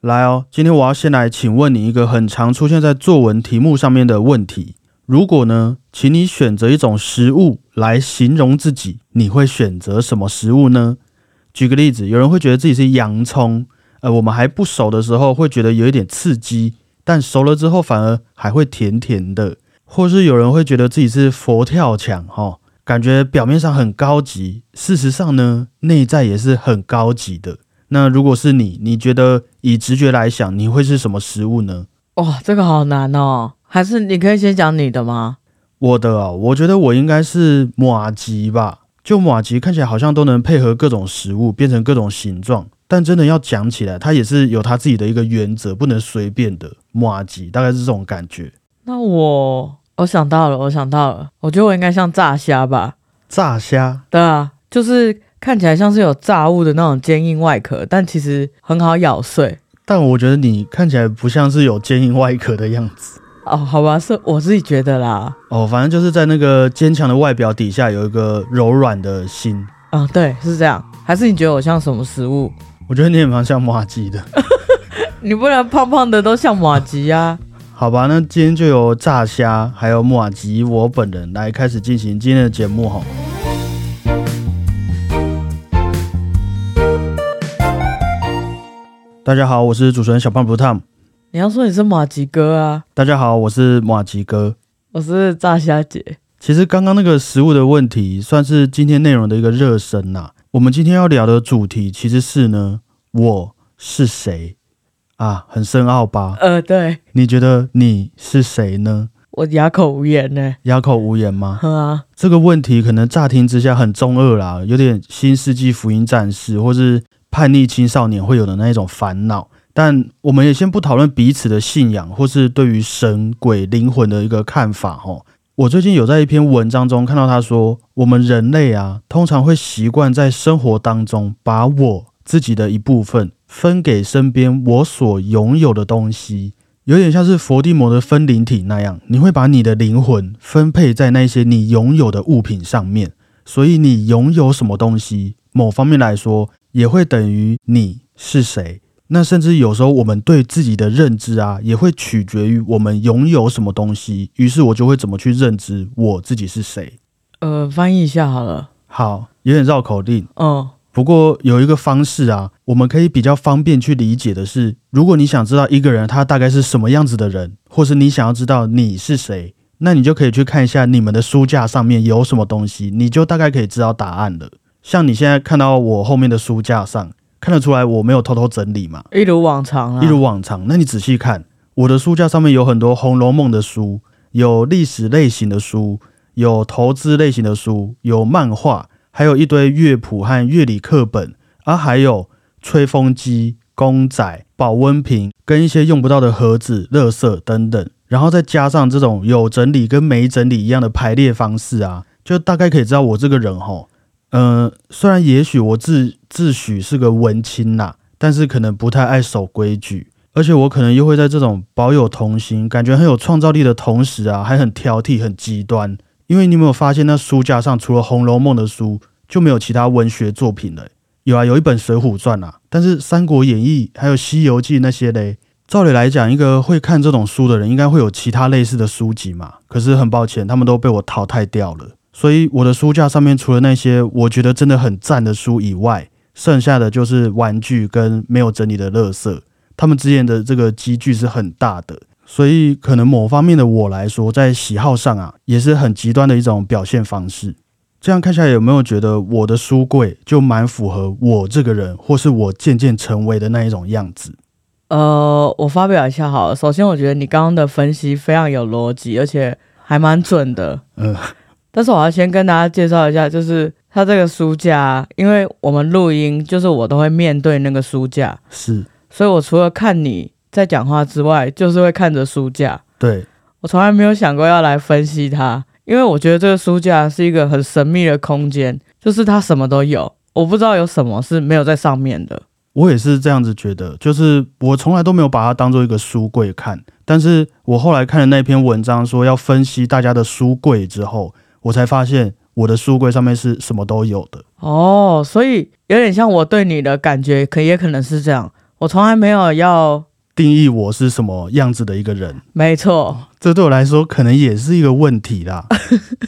来哦，今天我要先来请问你一个很常出现在作文题目上面的问题。如果呢，请你选择一种食物来形容自己，你会选择什么食物呢？举个例子，有人会觉得自己是洋葱，呃，我们还不熟的时候会觉得有一点刺激，但熟了之后反而还会甜甜的。或是有人会觉得自己是佛跳墙，哈，感觉表面上很高级，事实上呢，内在也是很高级的。那如果是你，你觉得以直觉来想，你会是什么食物呢？哇，这个好难哦！还是你可以先讲你的吗？我的啊，我觉得我应该是马吉吧。就马吉看起来好像都能配合各种食物，变成各种形状。但真的要讲起来，它也是有它自己的一个原则，不能随便的。马吉大概是这种感觉。那我我想到了，我想到了，我觉得我应该像炸虾吧。炸虾？对啊，就是。看起来像是有炸物的那种坚硬外壳，但其实很好咬碎。但我觉得你看起来不像是有坚硬外壳的样子哦。好吧，是我自己觉得啦。哦，反正就是在那个坚强的外表底下有一个柔软的心。啊，对，是这样。还是你觉得我像什么食物？我觉得你也蛮像马吉的。你不然胖胖的都像马吉呀？好吧，那今天就由炸虾还有马吉我本人来开始进行今天的节目哈。大家好，我是主持人小胖不烫。你要说你是马吉哥啊？大家好，我是马吉哥。我是炸虾姐。其实刚刚那个食物的问题，算是今天内容的一个热身呐。我们今天要聊的主题其实是呢，我是谁啊？很深奥吧？呃，对。你觉得你是谁呢？我哑口无言呢。哑口无言吗？啊。这个问题可能乍听之下很中二啦，有点新世纪福音战士，或是。叛逆青少年会有的那一种烦恼，但我们也先不讨论彼此的信仰或是对于神鬼灵魂的一个看法。哦。我最近有在一篇文章中看到他说，我们人类啊，通常会习惯在生活当中把我自己的一部分分给身边我所拥有的东西，有点像是佛地魔的分灵体那样，你会把你的灵魂分配在那些你拥有的物品上面，所以你拥有什么东西，某方面来说。也会等于你是谁？那甚至有时候我们对自己的认知啊，也会取决于我们拥有什么东西。于是我就会怎么去认知我自己是谁？呃，翻译一下好了。好，有点绕口令。嗯，不过有一个方式啊，我们可以比较方便去理解的是，如果你想知道一个人他大概是什么样子的人，或是你想要知道你是谁，那你就可以去看一下你们的书架上面有什么东西，你就大概可以知道答案了。像你现在看到我后面的书架上，看得出来我没有偷偷整理嘛？一如往常啊，一如往常。那你仔细看，我的书架上面有很多《红楼梦》的书，有历史类型的书，有投资类型的书，有漫画，还有一堆乐谱和乐理课本，啊，还有吹风机、公仔、保温瓶，跟一些用不到的盒子、垃圾等等。然后再加上这种有整理跟没整理一样的排列方式啊，就大概可以知道我这个人吼。嗯，虽然也许我自自诩是个文青呐，但是可能不太爱守规矩，而且我可能又会在这种保有童心、感觉很有创造力的同时啊，还很挑剔、很极端。因为你有没有发现，那书架上除了《红楼梦》的书，就没有其他文学作品了？有啊，有一本《水浒传》啊，但是《三国演义》还有《西游记》那些嘞，照理来讲，一个会看这种书的人，应该会有其他类似的书籍嘛。可是很抱歉，他们都被我淘汰掉了。所以我的书架上面除了那些我觉得真的很赞的书以外，剩下的就是玩具跟没有整理的垃圾。他们之间的这个积聚是很大的，所以可能某方面的我来说，在喜好上啊，也是很极端的一种表现方式。这样看起来有没有觉得我的书柜就蛮符合我这个人，或是我渐渐成为的那一种样子？呃，我发表一下好了。首先，我觉得你刚刚的分析非常有逻辑，而且还蛮准的。嗯。但是我要先跟大家介绍一下，就是它这个书架，因为我们录音，就是我都会面对那个书架，是，所以我除了看你在讲话之外，就是会看着书架。对，我从来没有想过要来分析它，因为我觉得这个书架是一个很神秘的空间，就是它什么都有，我不知道有什么是没有在上面的。我也是这样子觉得，就是我从来都没有把它当做一个书柜看，但是我后来看了那篇文章，说要分析大家的书柜之后。我才发现我的书柜上面是什么都有的哦，所以有点像我对你的感觉，可也可能是这样。我从来没有要定义我是什么样子的一个人。没错，这对我来说可能也是一个问题啦。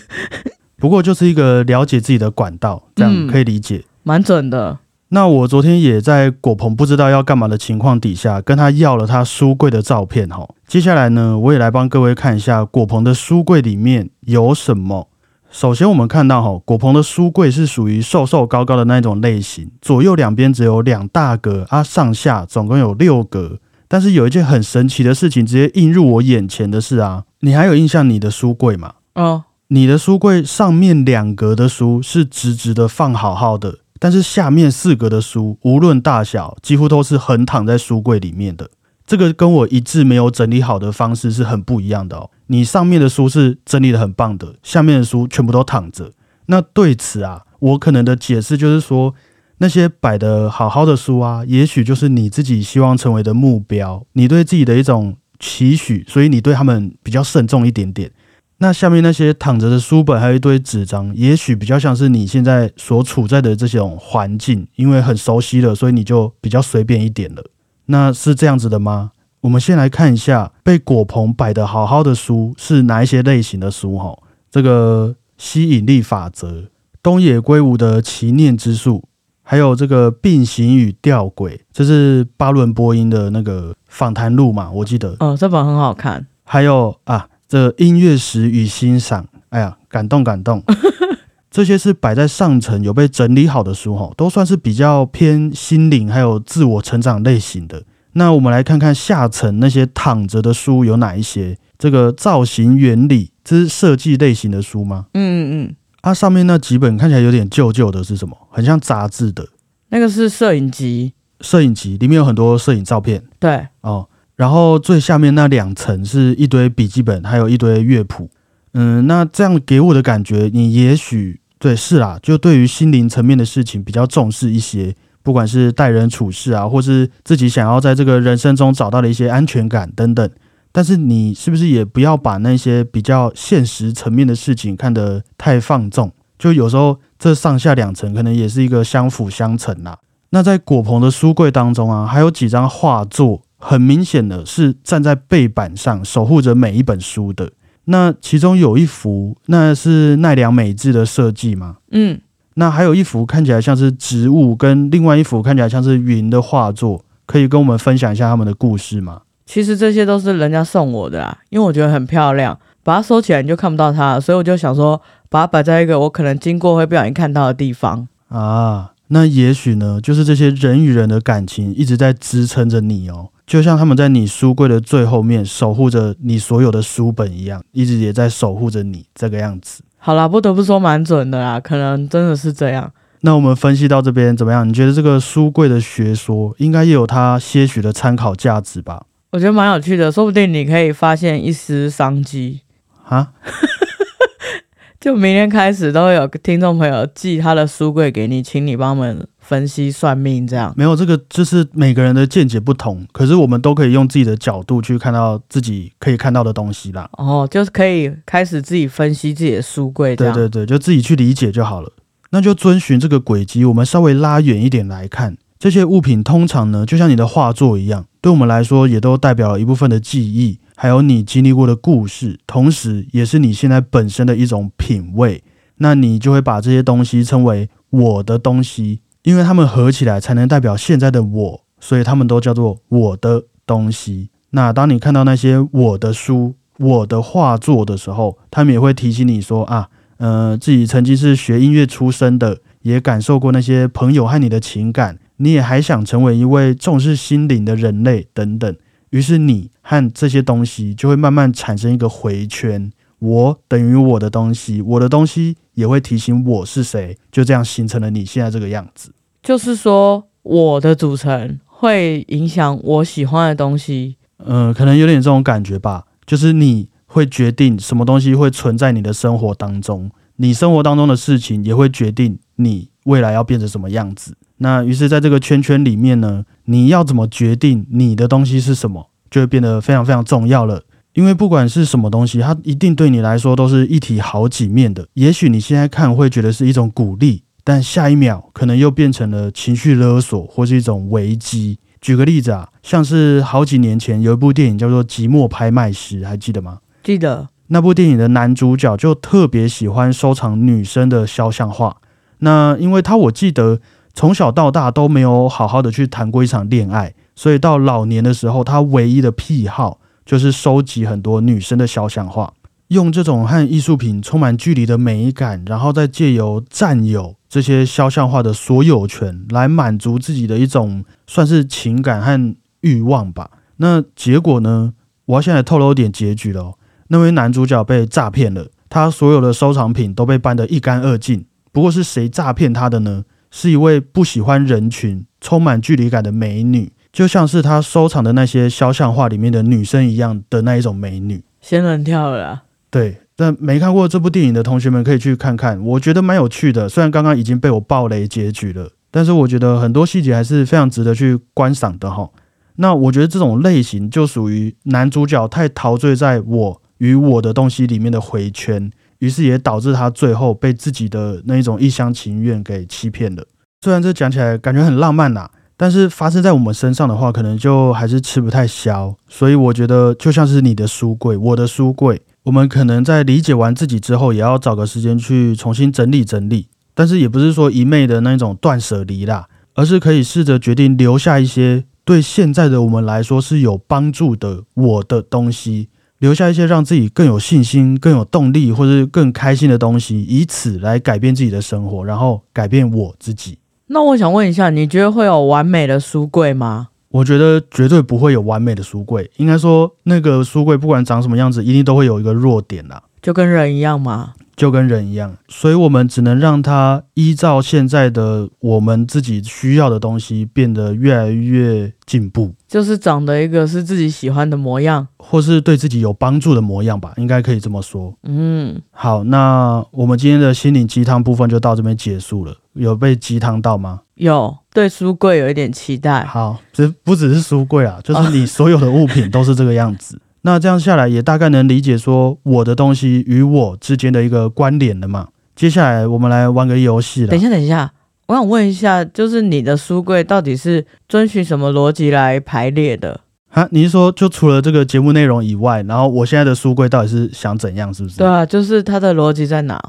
不过就是一个了解自己的管道，这样可以理解，蛮准的。那我昨天也在果鹏不知道要干嘛的情况底下，跟他要了他书柜的照片哈。接下来呢，我也来帮各位看一下果鹏的书柜里面有什么。首先，我们看到哈，果鹏的书柜是属于瘦瘦高高的那一种类型，左右两边只有两大格啊，上下总共有六格。但是有一件很神奇的事情直接映入我眼前的是啊，你还有印象你的书柜吗？哦，你的书柜上面两格的书是直直的放好好的。但是下面四格的书，无论大小，几乎都是横躺在书柜里面的。这个跟我一致没有整理好的方式是很不一样的哦。你上面的书是整理的很棒的，下面的书全部都躺着。那对此啊，我可能的解释就是说，那些摆的好好的书啊，也许就是你自己希望成为的目标，你对自己的一种期许，所以你对他们比较慎重一点点。那下面那些躺着的书本，还有一堆纸张，也许比较像是你现在所处在的这种环境，因为很熟悉了，所以你就比较随便一点了。那是这样子的吗？我们先来看一下被果棚摆的好好的书是哪一些类型的书哈。这个吸引力法则、东野圭吾的奇念之术，还有这个并行与吊诡，这是巴伦波音的那个访谈录嘛？我记得哦，这本很好看。还有啊。这音乐史与欣赏，哎呀，感动感动！这些是摆在上层有被整理好的书哈，都算是比较偏心灵还有自我成长类型的。那我们来看看下层那些躺着的书有哪一些？这个造型原理，这是设计类型的书吗？嗯嗯嗯。啊，上面那几本看起来有点旧旧的，是什么？很像杂志的。那个是摄影集。摄影集里面有很多摄影照片。对。哦。然后最下面那两层是一堆笔记本，还有一堆乐谱。嗯，那这样给我的感觉，你也许对是啦，就对于心灵层面的事情比较重视一些，不管是待人处事啊，或是自己想要在这个人生中找到的一些安全感等等。但是你是不是也不要把那些比较现实层面的事情看得太放纵？就有时候这上下两层可能也是一个相辅相成啦。那在果棚的书柜当中啊，还有几张画作。很明显的是站在背板上守护着每一本书的。那其中有一幅，那是奈良美智的设计吗？嗯。那还有一幅看起来像是植物，跟另外一幅看起来像是云的画作，可以跟我们分享一下他们的故事吗？其实这些都是人家送我的啦，因为我觉得很漂亮，把它收起来你就看不到它了，所以我就想说把它摆在一个我可能经过会不小心看到的地方啊。那也许呢，就是这些人与人的感情一直在支撑着你哦。就像他们在你书柜的最后面守护着你所有的书本一样，一直也在守护着你这个样子。好啦，不得不说蛮准的啦，可能真的是这样。那我们分析到这边怎么样？你觉得这个书柜的学说应该也有它些许的参考价值吧？我觉得蛮有趣的，说不定你可以发现一丝商机啊！就明天开始都会有听众朋友寄他的书柜给你，请你帮我们。分析算命这样没有这个，就是每个人的见解不同，可是我们都可以用自己的角度去看到自己可以看到的东西啦。哦，就是可以开始自己分析自己的书柜，对对对，就自己去理解就好了。那就遵循这个轨迹，我们稍微拉远一点来看，这些物品通常呢，就像你的画作一样，对我们来说也都代表了一部分的记忆，还有你经历过的故事，同时也是你现在本身的一种品味。那你就会把这些东西称为我的东西。因为他们合起来才能代表现在的我，所以他们都叫做我的东西。那当你看到那些我的书、我的画作的时候，他们也会提醒你说啊，呃，自己曾经是学音乐出身的，也感受过那些朋友和你的情感，你也还想成为一位重视心灵的人类等等。于是你和这些东西就会慢慢产生一个回圈，我等于我的东西，我的东西。也会提醒我是谁，就这样形成了你现在这个样子。就是说，我的组成会影响我喜欢的东西。嗯，可能有点这种感觉吧。就是你会决定什么东西会存在你的生活当中，你生活当中的事情也会决定你未来要变成什么样子。那于是，在这个圈圈里面呢，你要怎么决定你的东西是什么，就会变得非常非常重要了。因为不管是什么东西，它一定对你来说都是一体好几面的。也许你现在看会觉得是一种鼓励，但下一秒可能又变成了情绪勒索或是一种危机。举个例子啊，像是好几年前有一部电影叫做《寂寞拍卖师》，还记得吗？记得。那部电影的男主角就特别喜欢收藏女生的肖像画。那因为他我记得从小到大都没有好好的去谈过一场恋爱，所以到老年的时候，他唯一的癖好就是收集很多女生的肖像画，用这种和艺术品充满距离的美感，然后再借由占有这些肖像画的所有权，来满足自己的一种算是情感和欲望吧。那结果呢？我要现在透露一点结局了。那位男主角被诈骗了，他所有的收藏品都被搬得一干二净。不过是谁诈骗他的呢？是一位不喜欢人群、充满距离感的美女，就像是他收藏的那些肖像画里面的女生一样的那一种美女。仙人跳了。对，但没看过这部电影的同学们可以去看看，我觉得蛮有趣的。虽然刚刚已经被我暴雷结局了，但是我觉得很多细节还是非常值得去观赏的哈。那我觉得这种类型就属于男主角太陶醉在我与我的东西里面的回圈。于是也导致他最后被自己的那一种一厢情愿给欺骗了。虽然这讲起来感觉很浪漫呐，但是发生在我们身上的话，可能就还是吃不太消。所以我觉得就像是你的书柜，我的书柜，我们可能在理解完自己之后，也要找个时间去重新整理整理。但是也不是说一昧的那种断舍离啦，而是可以试着决定留下一些对现在的我们来说是有帮助的我的东西。留下一些让自己更有信心、更有动力，或者更开心的东西，以此来改变自己的生活，然后改变我自己。那我想问一下，你觉得会有完美的书柜吗？我觉得绝对不会有完美的书柜。应该说，那个书柜不管长什么样子，一定都会有一个弱点啦。就跟人一样吗？就跟人一样，所以我们只能让它依照现在的我们自己需要的东西变得越来越进步，就是长得一个是自己喜欢的模样，或是对自己有帮助的模样吧，应该可以这么说。嗯，好，那我们今天的心灵鸡汤部分就到这边结束了。有被鸡汤到吗？有，对书柜有一点期待。好，这不只是书柜啊，就是你所有的物品都是这个样子。那这样下来也大概能理解说我的东西与我之间的一个关联了嘛？接下来我们来玩个游戏了。等一下，等一下，我想问一下，就是你的书柜到底是遵循什么逻辑来排列的？哈，你是说就除了这个节目内容以外，然后我现在的书柜到底是想怎样？是不是？对啊，就是它的逻辑在哪？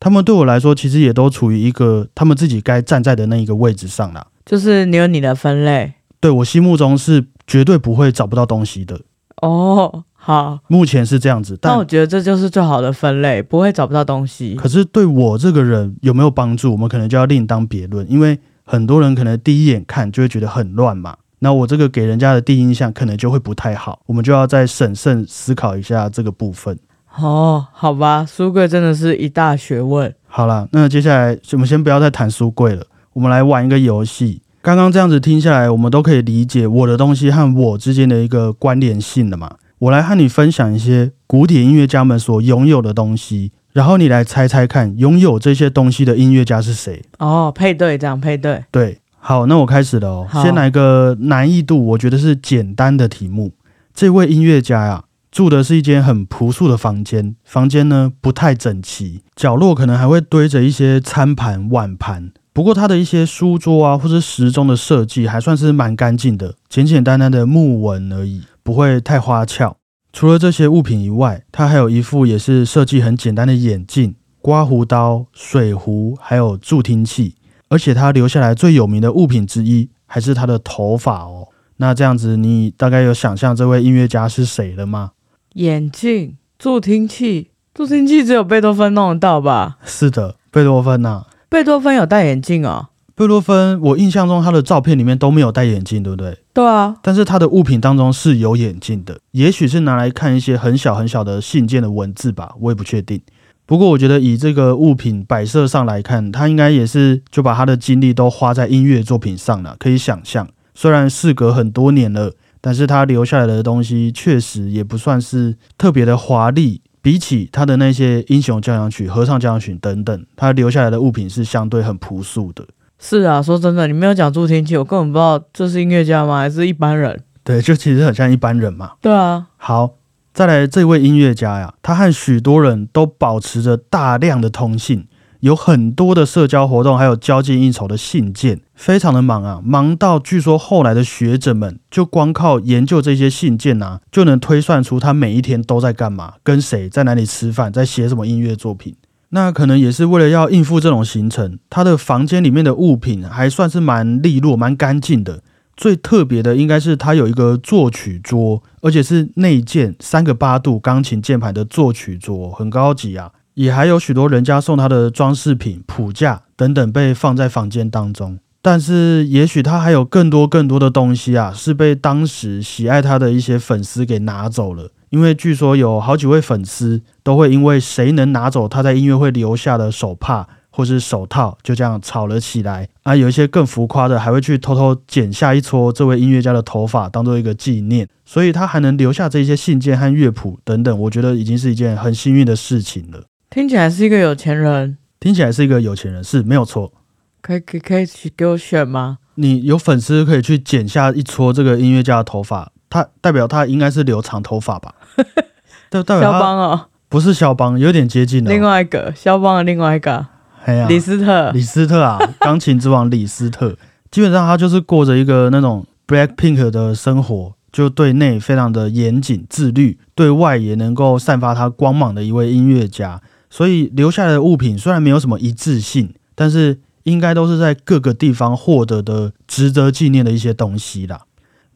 他们对我来说其实也都处于一个他们自己该站在的那一个位置上了。就是你有你的分类，对我心目中是绝对不会找不到东西的。哦，好，目前是这样子，但我觉得这就是最好的分类，不会找不到东西。可是对我这个人有没有帮助，我们可能就要另当别论，因为很多人可能第一眼看就会觉得很乱嘛，那我这个给人家的第一印象可能就会不太好，我们就要再审慎思考一下这个部分。哦，好吧，书柜真的是一大学问。好了，那接下来我们先不要再谈书柜了，我们来玩一个游戏。刚刚这样子听下来，我们都可以理解我的东西和我之间的一个关联性了嘛？我来和你分享一些古典音乐家们所拥有的东西，然后你来猜猜看，拥有这些东西的音乐家是谁？哦，配对这样配对。对，好，那我开始了哦。先来个难易度，我觉得是简单的题目。这位音乐家呀，住的是一间很朴素的房间，房间呢不太整齐，角落可能还会堆着一些餐盘碗盘。不过他的一些书桌啊，或者时钟的设计还算是蛮干净的，简简单单的木纹而已，不会太花俏。除了这些物品以外，他还有一副也是设计很简单的眼镜、刮胡刀、水壶，还有助听器。而且他留下来最有名的物品之一，还是他的头发哦。那这样子，你大概有想象这位音乐家是谁了吗？眼镜、助听器，助听器只有贝多芬弄得到吧？是的，贝多芬呐。贝多芬有戴眼镜哦。贝多芬，我印象中他的照片里面都没有戴眼镜，对不对？对啊。但是他的物品当中是有眼镜的，也许是拿来看一些很小很小的信件的文字吧，我也不确定。不过我觉得以这个物品摆设上来看，他应该也是就把他的精力都花在音乐作品上了。可以想象，虽然事隔很多年了，但是他留下来的东西确实也不算是特别的华丽。比起他的那些英雄交响曲、合唱交响曲等等，他留下来的物品是相对很朴素的。是啊，说真的，你没有讲助听器，我根本不知道这是音乐家吗？还是一般人？对，就其实很像一般人嘛。对啊。好，再来这位音乐家呀，他和许多人都保持着大量的通信，有很多的社交活动，还有交际应酬的信件，非常的忙啊，忙到据说后来的学者们就光靠研究这些信件啊，就能推算出他每一天都在干嘛，跟谁在哪里吃饭，在写什么音乐作品。那可能也是为了要应付这种行程，他的房间里面的物品还算是蛮利落、蛮干净的。最特别的应该是他有一个作曲桌，而且是内建三个八度钢琴键盘的作曲桌，很高级啊。也还有许多人家送他的装饰品、谱架等等被放在房间当中。但是也许他还有更多更多的东西啊，是被当时喜爱他的一些粉丝给拿走了。因为据说有好几位粉丝都会因为谁能拿走他在音乐会留下的手帕或是手套，就这样吵了起来啊！有一些更浮夸的，还会去偷偷剪下一撮这位音乐家的头发，当做一个纪念。所以他还能留下这些信件和乐谱等等，我觉得已经是一件很幸运的事情了。听起来是一个有钱人，听起来是一个有钱人，是没有错。可以可以可以去给我选吗？你有粉丝可以去剪下一撮这个音乐家的头发。他代表他应该是留长头发吧？代代表肖邦哦，不是肖邦，有点接近了。另外一个肖邦的另外一个，哎呀，李斯特，李斯特啊，钢琴之王李斯特，基本上他就是过着一个那种 Black Pink 的生活，就对内非常的严谨自律，对外也能够散发他光芒的一位音乐家。所以留下来的物品虽然没有什么一致性，但是应该都是在各个地方获得的值得纪念的一些东西啦。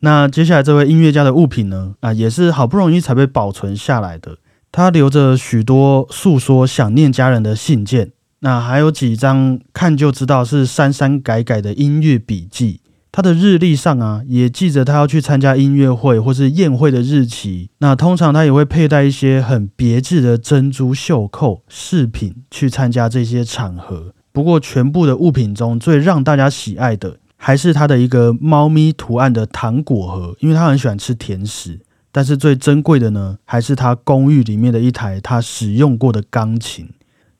那接下来这位音乐家的物品呢？啊，也是好不容易才被保存下来的。他留着许多诉说想念家人的信件，那还有几张看就知道是删删改改的音乐笔记。他的日历上啊，也记着他要去参加音乐会或是宴会的日期。那通常他也会佩戴一些很别致的珍珠袖扣饰品去参加这些场合。不过，全部的物品中最让大家喜爱的。还是他的一个猫咪图案的糖果盒，因为他很喜欢吃甜食。但是最珍贵的呢，还是他公寓里面的一台他使用过的钢琴，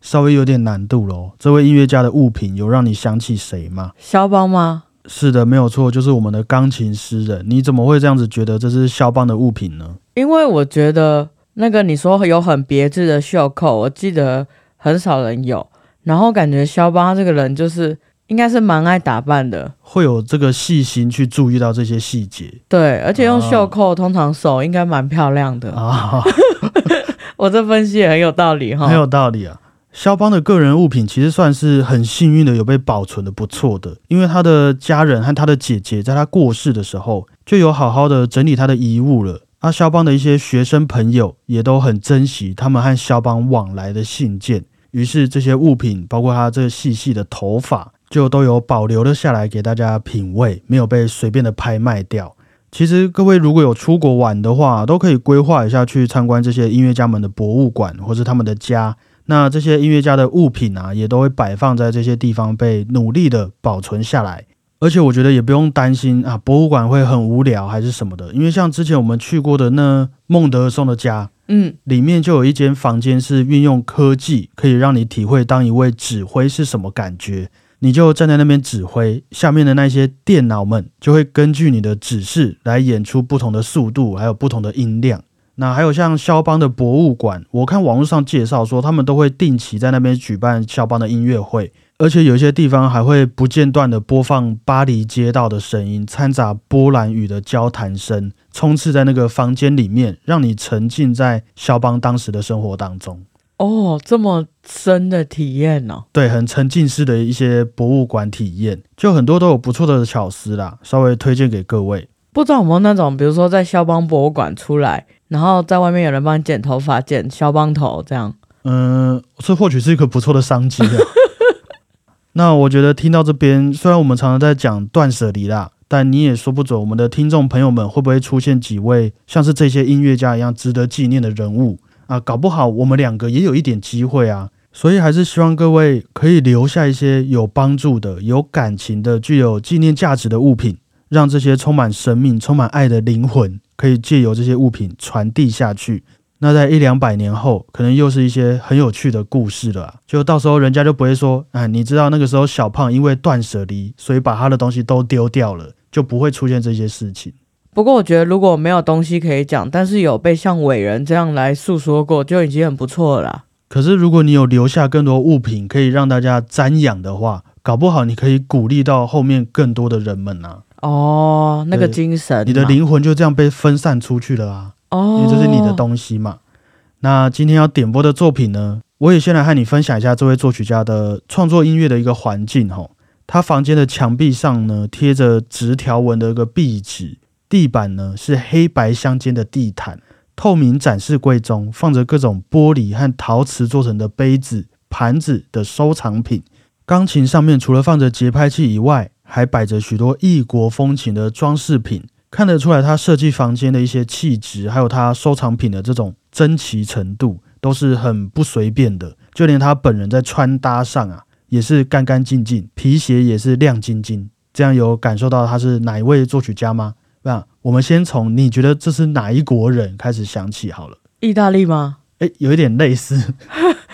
稍微有点难度喽。这位音乐家的物品有让你想起谁吗？肖邦吗？是的，没有错，就是我们的钢琴诗人。你怎么会这样子觉得这是肖邦的物品呢？因为我觉得那个你说有很别致的袖扣，我记得很少人有，然后感觉肖邦这个人就是。应该是蛮爱打扮的，会有这个细心去注意到这些细节。对，而且用袖扣，通常手应该蛮漂亮的啊。我这分析也很有道理哈，很有道理啊。肖邦的个人物品其实算是很幸运的，有被保存的不错的，因为他的家人和他的姐姐在他过世的时候就有好好的整理他的遗物了。啊，肖邦的一些学生朋友也都很珍惜他们和肖邦往来的信件，于是这些物品，包括他这细细的头发。就都有保留了下来给大家品味，没有被随便的拍卖掉。其实各位如果有出国玩的话，都可以规划一下去参观这些音乐家们的博物馆或是他们的家。那这些音乐家的物品啊，也都会摆放在这些地方，被努力的保存下来。而且我觉得也不用担心啊，博物馆会很无聊还是什么的，因为像之前我们去过的那孟德尔松的家，嗯，里面就有一间房间是运用科技，可以让你体会当一位指挥是什么感觉。你就站在那边指挥，下面的那些电脑们就会根据你的指示来演出不同的速度，还有不同的音量。那还有像肖邦的博物馆，我看网络上介绍说，他们都会定期在那边举办肖邦的音乐会，而且有些地方还会不间断的播放巴黎街道的声音，掺杂波兰语的交谈声，充斥在那个房间里面，让你沉浸在肖邦当时的生活当中。哦，这么深的体验呢？对，很沉浸式的一些博物馆体验，就很多都有不错的巧思啦，稍微推荐给各位。不知道有没有那种，比如说在肖邦博物馆出来，然后在外面有人帮你剪头发，剪肖邦头这样。嗯，这或许是一个不错的商机。那我觉得听到这边，虽然我们常常在讲断舍离啦，但你也说不准我们的听众朋友们会不会出现几位像是这些音乐家一样值得纪念的人物。啊，搞不好我们两个也有一点机会啊，所以还是希望各位可以留下一些有帮助的、有感情的、具有纪念价值的物品，让这些充满生命、充满爱的灵魂可以借由这些物品传递下去。那在一两百年后，可能又是一些很有趣的故事了。就到时候人家就不会说，哎，你知道那个时候小胖因为断舍离，所以把他的东西都丢掉了，就不会出现这些事情。不过我觉得，如果没有东西可以讲，但是有被像伟人这样来诉说过，就已经很不错了。可是如果你有留下更多物品可以让大家瞻仰的话，搞不好你可以鼓励到后面更多的人们啊。哦，那个精神，你的灵魂就这样被分散出去了啊。哦，因为这是你的东西嘛。那今天要点播的作品呢，我也先来和你分享一下这位作曲家的创作音乐的一个环境哈。他房间的墙壁上呢贴着直条纹的一个壁纸，地板呢是黑白相间的地毯，透明展示柜中放着各种玻璃和陶瓷做成的杯子、盘子的收藏品。钢琴上面除了放着节拍器以外，还摆着许多异国风情的装饰品。看得出来，他设计房间的一些气质，还有他收藏品的这种珍奇程度，都是很不随便的。就连他本人在穿搭上啊，也是干干净净，皮鞋也是亮晶晶。这样有感受到他是哪一位作曲家吗？那我们先从你觉得这是哪一国人开始想起好了。意大利吗？哎，有一点类似。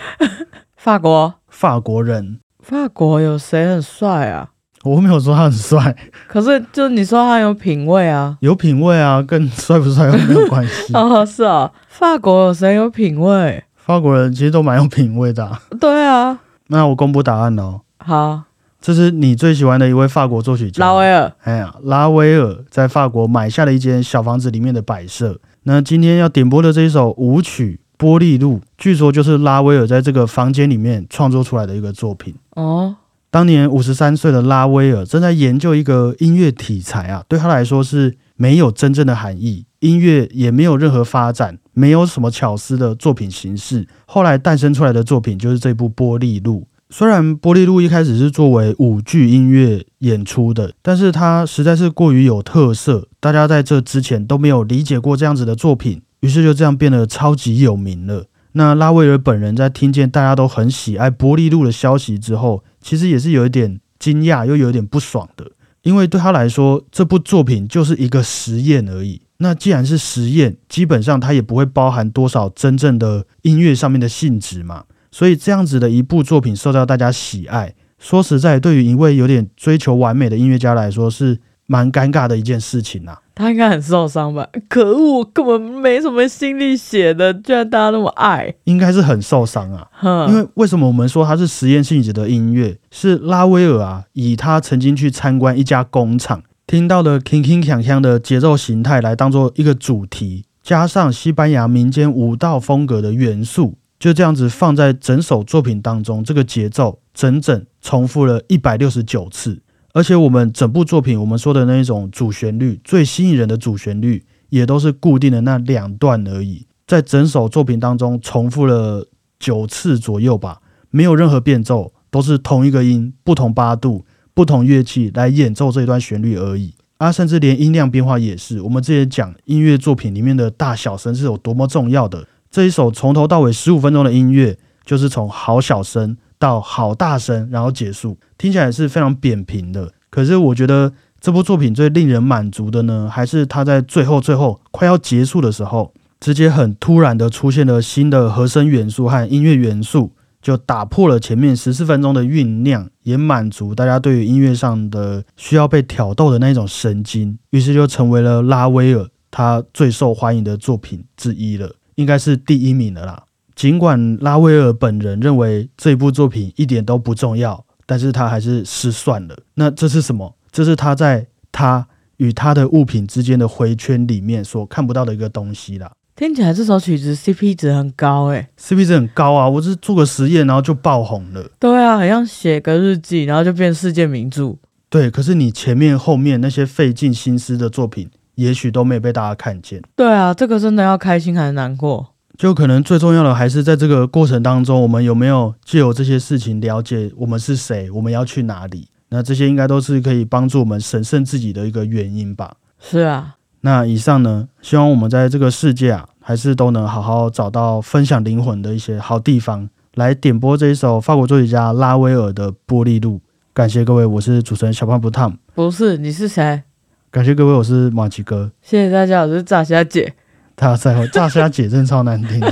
法国？法国人？法国有谁很帅啊？我没有说他很帅，可是就你说他有品味啊，有品味啊，跟帅不帅又没有关系。哦，是啊，法国有谁有品味？法国人其实都蛮有品味的。对啊，那我公布答案喽。好，这是你最喜欢的一位法国作曲家拉威尔。哎呀，拉威尔在法国买下了一间小房子里面的摆设。那今天要点播的这一首舞曲《玻璃路》，据说就是拉威尔在这个房间里面创作出来的一个作品。哦。当年五十三岁的拉威尔正在研究一个音乐题材啊，对他来说是没有真正的含义，音乐也没有任何发展，没有什么巧思的作品形式。后来诞生出来的作品就是这部《玻璃路》。虽然《玻璃路》一开始是作为舞剧音乐演出的，但是它实在是过于有特色，大家在这之前都没有理解过这样子的作品，于是就这样变得超级有名了。那拉威尔本人在听见大家都很喜爱《玻璃路》的消息之后，其实也是有一点惊讶，又有一点不爽的，因为对他来说，这部作品就是一个实验而已。那既然是实验，基本上它也不会包含多少真正的音乐上面的性质嘛。所以这样子的一部作品受到大家喜爱，说实在，对于一位有点追求完美的音乐家来说，是。蛮尴尬的一件事情呐，他应该很受伤吧？可恶，根本没什么心力写的，居然大家那么爱，应该是很受伤啊。因为为什么我们说它是实验性质的音乐？是拉威尔啊，以他曾经去参观一家工厂，听到的 king king 锵锵的节奏形态来当做一个主题，加上西班牙民间舞蹈风格的元素，就这样子放在整首作品当中，这个节奏整整重复了一百六十九次。而且我们整部作品，我们说的那一种主旋律，最吸引人的主旋律，也都是固定的那两段而已，在整首作品当中重复了九次左右吧，没有任何变奏，都是同一个音，不同八度，不同乐器来演奏这一段旋律而已。啊，甚至连音量变化也是，我们之前讲音乐作品里面的大小声是有多么重要的。这一首从头到尾十五分钟的音乐，就是从好小声。到好大声，然后结束，听起来是非常扁平的。可是我觉得这部作品最令人满足的呢，还是他在最后最后快要结束的时候，直接很突然的出现了新的和声元素和音乐元素，就打破了前面十四分钟的酝酿，也满足大家对于音乐上的需要被挑逗的那种神经，于是就成为了拉威尔他最受欢迎的作品之一了，应该是第一名的啦。尽管拉威尔本人认为这部作品一点都不重要，但是他还是失算了。那这是什么？这是他在他与他的物品之间的回圈里面所看不到的一个东西啦。听起来这首曲子 CP 值很高诶 c p 值很高啊！我是做个实验，然后就爆红了。对啊，好像写个日记，然后就变世界名著。对，可是你前面后面那些费尽心思的作品，也许都没被大家看见。对啊，这个真的要开心还是难过？就可能最重要的还是在这个过程当中，我们有没有借由这些事情了解我们是谁，我们要去哪里？那这些应该都是可以帮助我们审慎自己的一个原因吧？是啊。那以上呢，希望我们在这个世界啊，还是都能好好找到分享灵魂的一些好地方，来点播这一首法国作曲家拉威尔的《玻璃路》。感谢各位，我是主持人小胖不烫。不是，你是谁？感谢各位，我是马吉哥。谢谢大家，我是炸虾姐。他再会，炸虾姐真超难听的，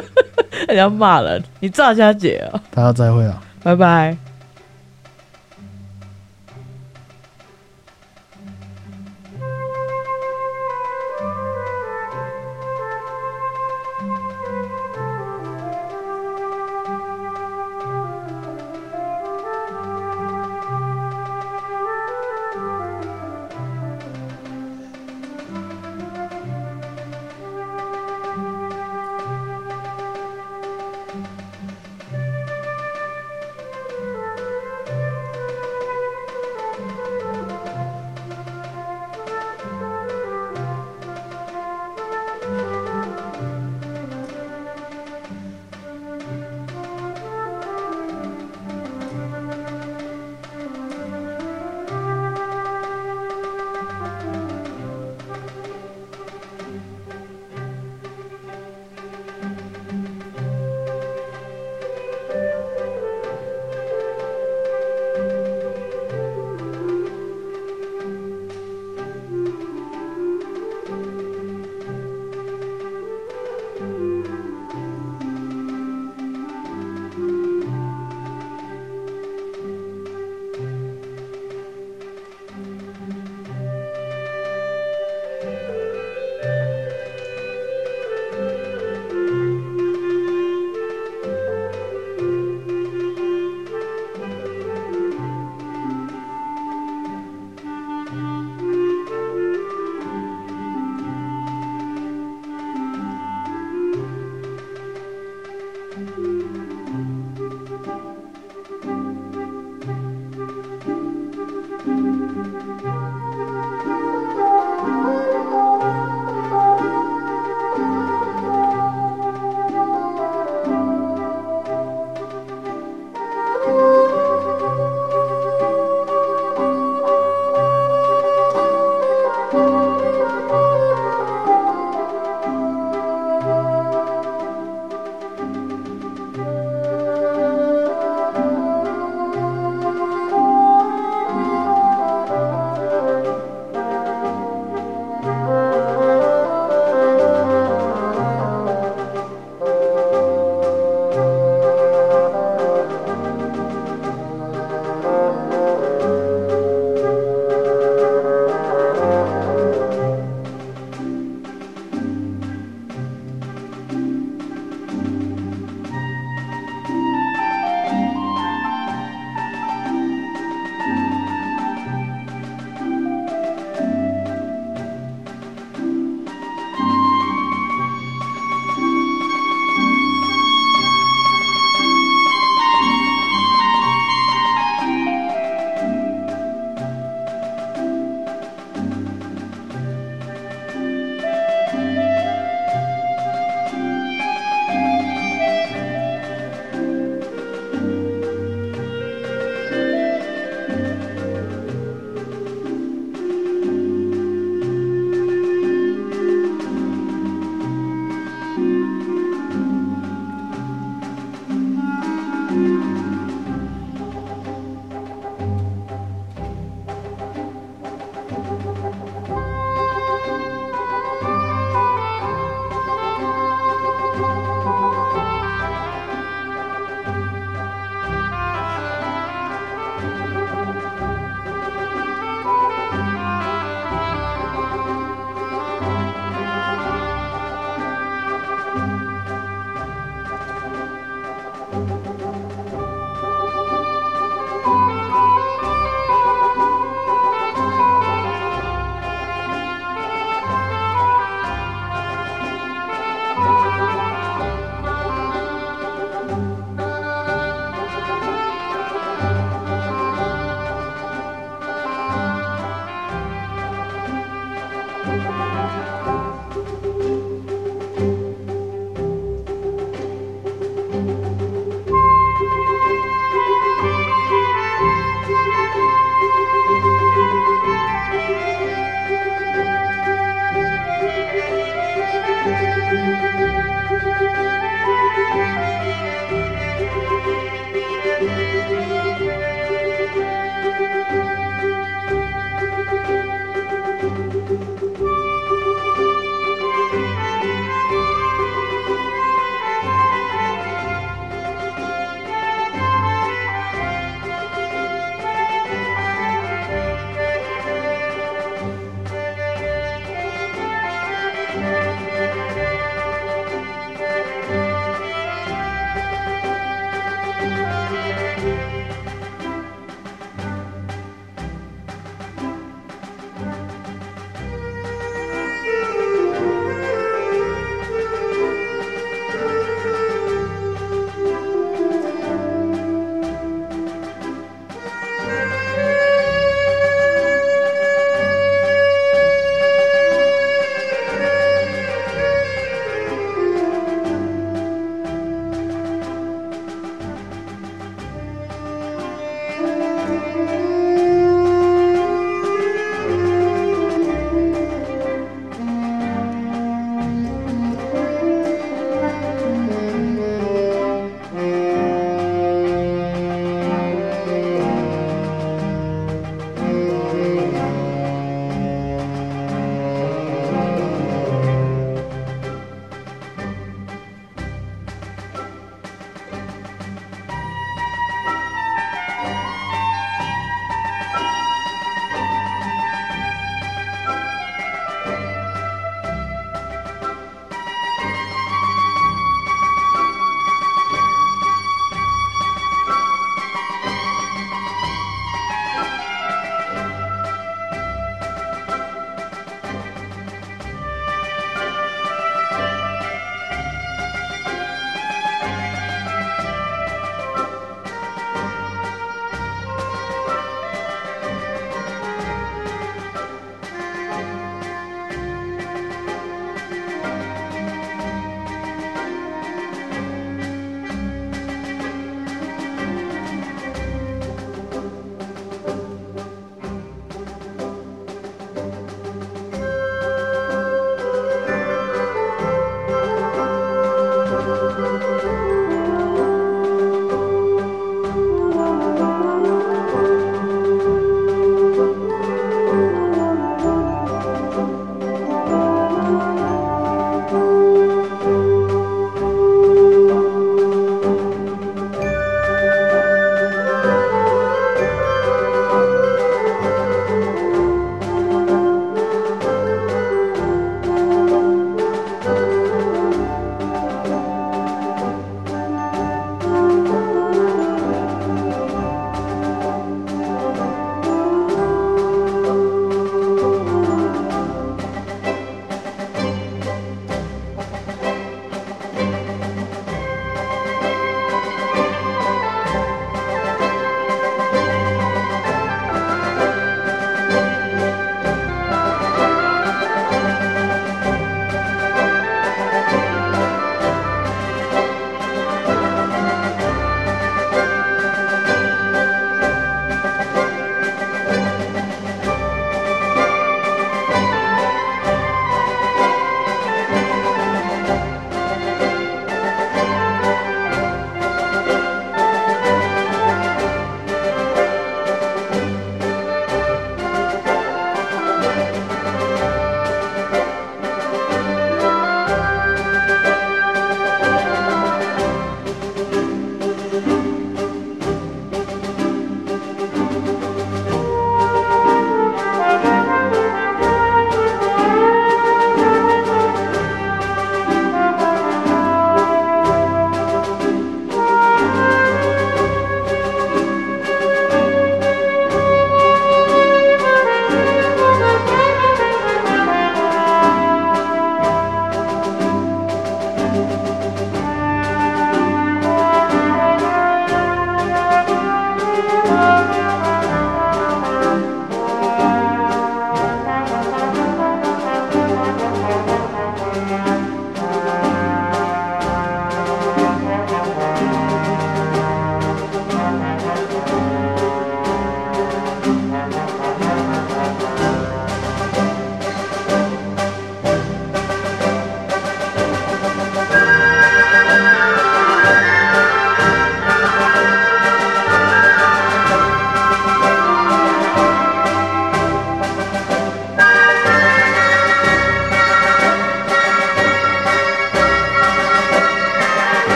人家骂人，你炸虾姐啊！他要再会啊，拜拜。